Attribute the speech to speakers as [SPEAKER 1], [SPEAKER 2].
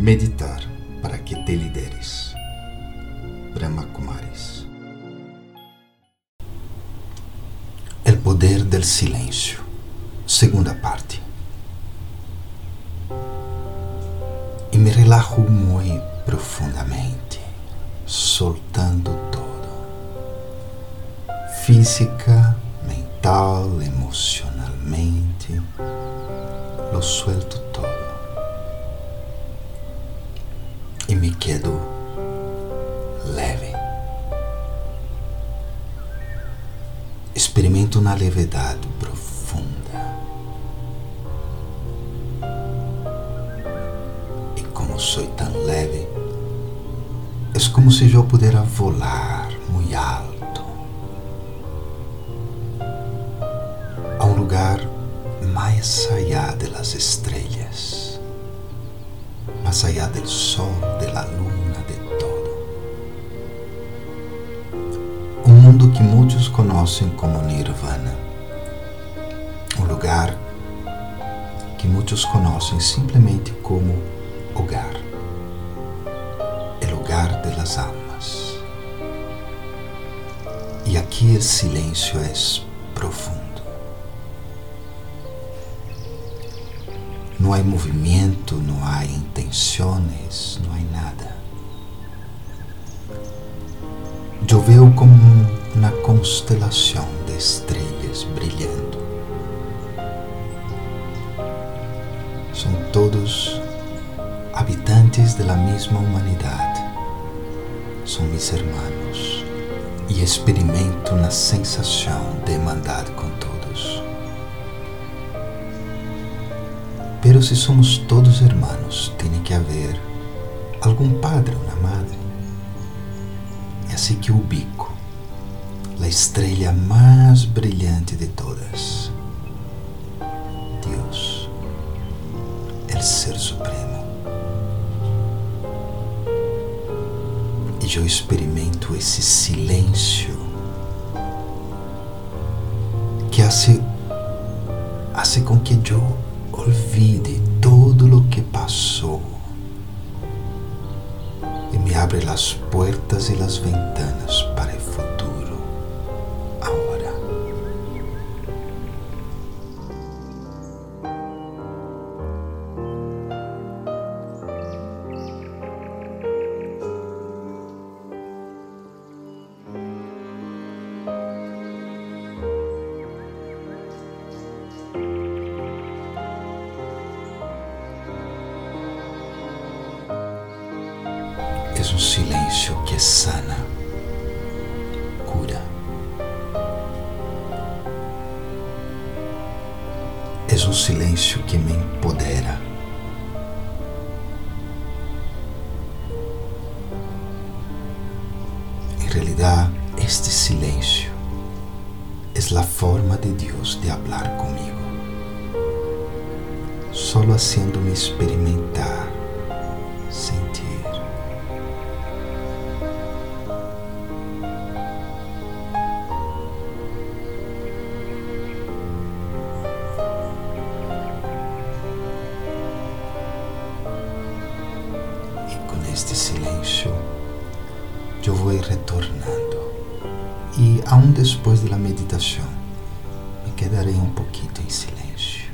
[SPEAKER 1] Meditar para que te lideres. Brahma Kumaris. El poder del silencio. Segunda parte. E me relajo muito profundamente, soltando todo. Física, mental, emocionalmente, lo suelto todo. Me quedo leve. Experimento uma levedade profunda. E como sou tão leve, é como se eu pudesse volar muito alto a um lugar mais allá de las estrelas más allá del sol, de la luna, de todo. Um mundo que muitos conhecem como Nirvana. Um lugar que muitos conhecem simplesmente como hogar. El hogar de las almas. E aqui o silêncio é profundo. Não há movimento, não há intenções, não há nada. Eu vejo como uma constelação de estrelas brilhando. São todos habitantes da mesma humanidade. São meus irmãos e experimento uma sensação de irmandade com todos. Pero se somos todos hermanos, tem que haver algum padre ou madre. É assim que ubico a estrela mais brilhante de todas. Deus, o Ser Supremo. E eu experimento esse silêncio que hace, hace com que eu olvide todo lo que passou. E me abre as portas e as ventanas para o futuro é um silêncio que sana, cura. É um silêncio que me empodera. Em realidade, este silêncio é a forma de Deus de hablar comigo, solo haciéndome experimentar, este silêncio, eu vou retornando. E aún depois da meditação, me quedarei um pouquinho em silêncio.